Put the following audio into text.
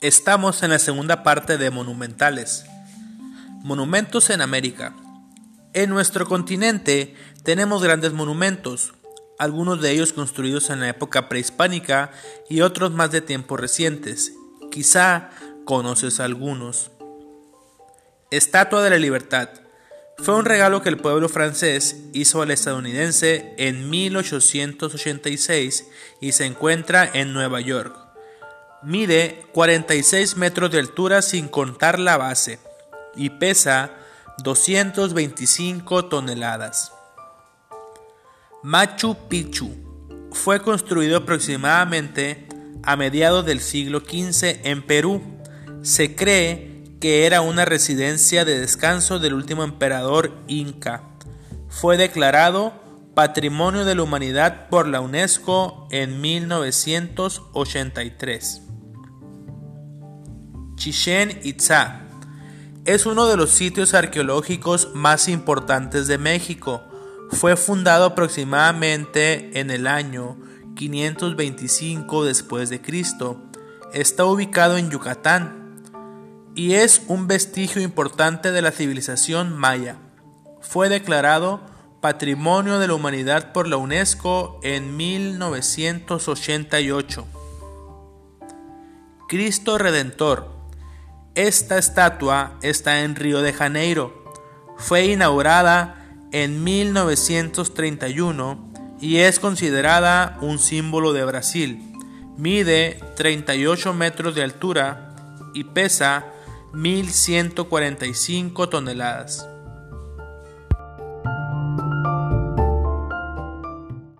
Estamos en la segunda parte de Monumentales. Monumentos en América. En nuestro continente tenemos grandes monumentos, algunos de ellos construidos en la época prehispánica y otros más de tiempos recientes. Quizá conoces algunos. Estatua de la Libertad. Fue un regalo que el pueblo francés hizo al estadounidense en 1886 y se encuentra en Nueva York. Mide 46 metros de altura sin contar la base y pesa 225 toneladas. Machu Picchu fue construido aproximadamente a mediados del siglo XV en Perú. Se cree que era una residencia de descanso del último emperador inca. Fue declarado Patrimonio de la Humanidad por la UNESCO en 1983. Chichen Itza es uno de los sitios arqueológicos más importantes de México. Fue fundado aproximadamente en el año 525 después de Cristo. Está ubicado en Yucatán, y es un vestigio importante de la civilización maya. Fue declarado Patrimonio de la Humanidad por la UNESCO en 1988. Cristo Redentor. Esta estatua está en Río de Janeiro. Fue inaugurada en 1931 y es considerada un símbolo de Brasil. Mide 38 metros de altura y pesa 1.145 toneladas.